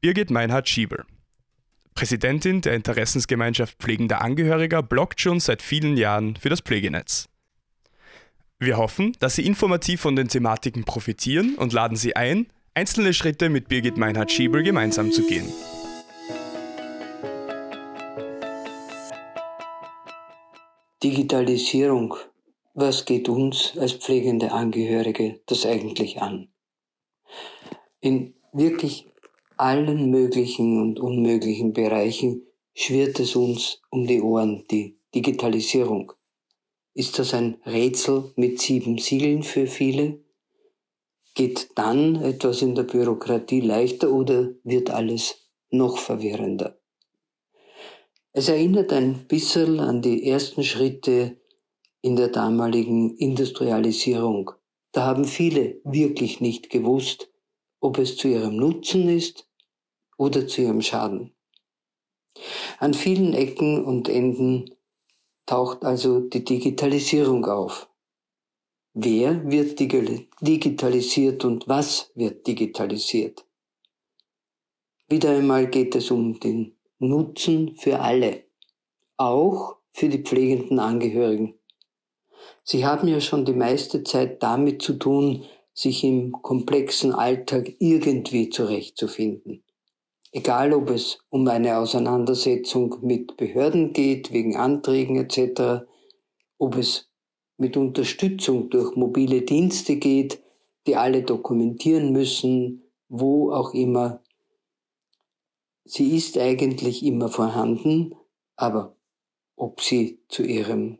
Birgit Meinhard-Schiebel. Präsidentin der Interessensgemeinschaft Pflegender Angehöriger bloggt schon seit vielen Jahren für das Pflegenetz. Wir hoffen, dass Sie informativ von den Thematiken profitieren und laden Sie ein, einzelne Schritte mit Birgit Meinhard-Schiebel gemeinsam zu gehen. Digitalisierung. Was geht uns als pflegende Angehörige das eigentlich an? In wirklich allen möglichen und unmöglichen Bereichen schwirrt es uns um die Ohren, die Digitalisierung. Ist das ein Rätsel mit sieben Siegeln für viele? Geht dann etwas in der Bürokratie leichter oder wird alles noch verwirrender? Es erinnert ein bisschen an die ersten Schritte in der damaligen Industrialisierung. Da haben viele wirklich nicht gewusst, ob es zu ihrem Nutzen ist oder zu ihrem Schaden. An vielen Ecken und Enden taucht also die Digitalisierung auf. Wer wird digitalisiert und was wird digitalisiert? Wieder einmal geht es um den Nutzen für alle, auch für die pflegenden Angehörigen. Sie haben ja schon die meiste Zeit damit zu tun, sich im komplexen Alltag irgendwie zurechtzufinden. Egal ob es um eine Auseinandersetzung mit Behörden geht, wegen Anträgen etc., ob es mit Unterstützung durch mobile Dienste geht, die alle dokumentieren müssen, wo auch immer Sie ist eigentlich immer vorhanden, aber ob sie zu ihrem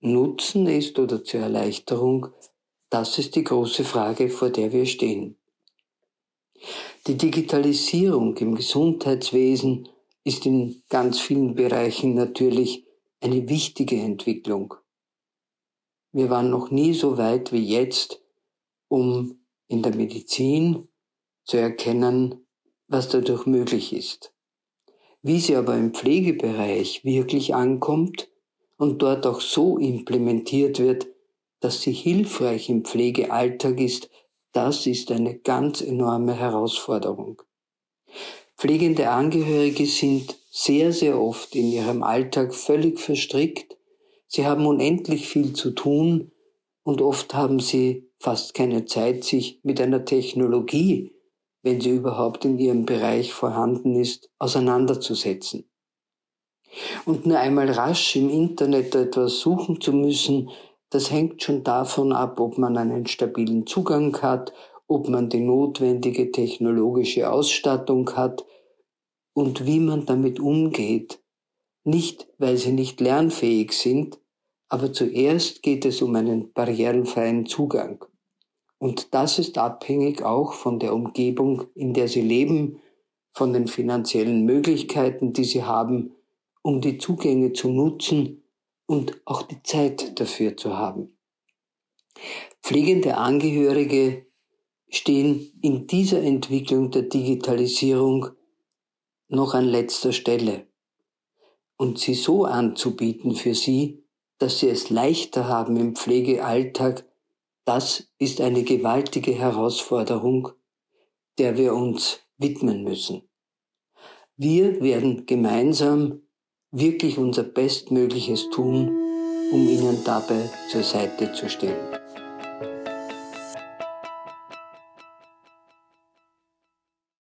Nutzen ist oder zur Erleichterung, das ist die große Frage, vor der wir stehen. Die Digitalisierung im Gesundheitswesen ist in ganz vielen Bereichen natürlich eine wichtige Entwicklung. Wir waren noch nie so weit wie jetzt, um in der Medizin zu erkennen, was dadurch möglich ist. Wie sie aber im Pflegebereich wirklich ankommt und dort auch so implementiert wird, dass sie hilfreich im Pflegealltag ist, das ist eine ganz enorme Herausforderung. Pflegende Angehörige sind sehr, sehr oft in ihrem Alltag völlig verstrickt. Sie haben unendlich viel zu tun und oft haben sie fast keine Zeit, sich mit einer Technologie wenn sie überhaupt in ihrem Bereich vorhanden ist, auseinanderzusetzen. Und nur einmal rasch im Internet etwas suchen zu müssen, das hängt schon davon ab, ob man einen stabilen Zugang hat, ob man die notwendige technologische Ausstattung hat und wie man damit umgeht. Nicht, weil sie nicht lernfähig sind, aber zuerst geht es um einen barrierenfreien Zugang. Und das ist abhängig auch von der Umgebung, in der sie leben, von den finanziellen Möglichkeiten, die sie haben, um die Zugänge zu nutzen und auch die Zeit dafür zu haben. Pflegende Angehörige stehen in dieser Entwicklung der Digitalisierung noch an letzter Stelle. Und sie so anzubieten für sie, dass sie es leichter haben im Pflegealltag, das ist eine gewaltige Herausforderung, der wir uns widmen müssen. Wir werden gemeinsam wirklich unser Bestmögliches tun, um Ihnen dabei zur Seite zu stehen.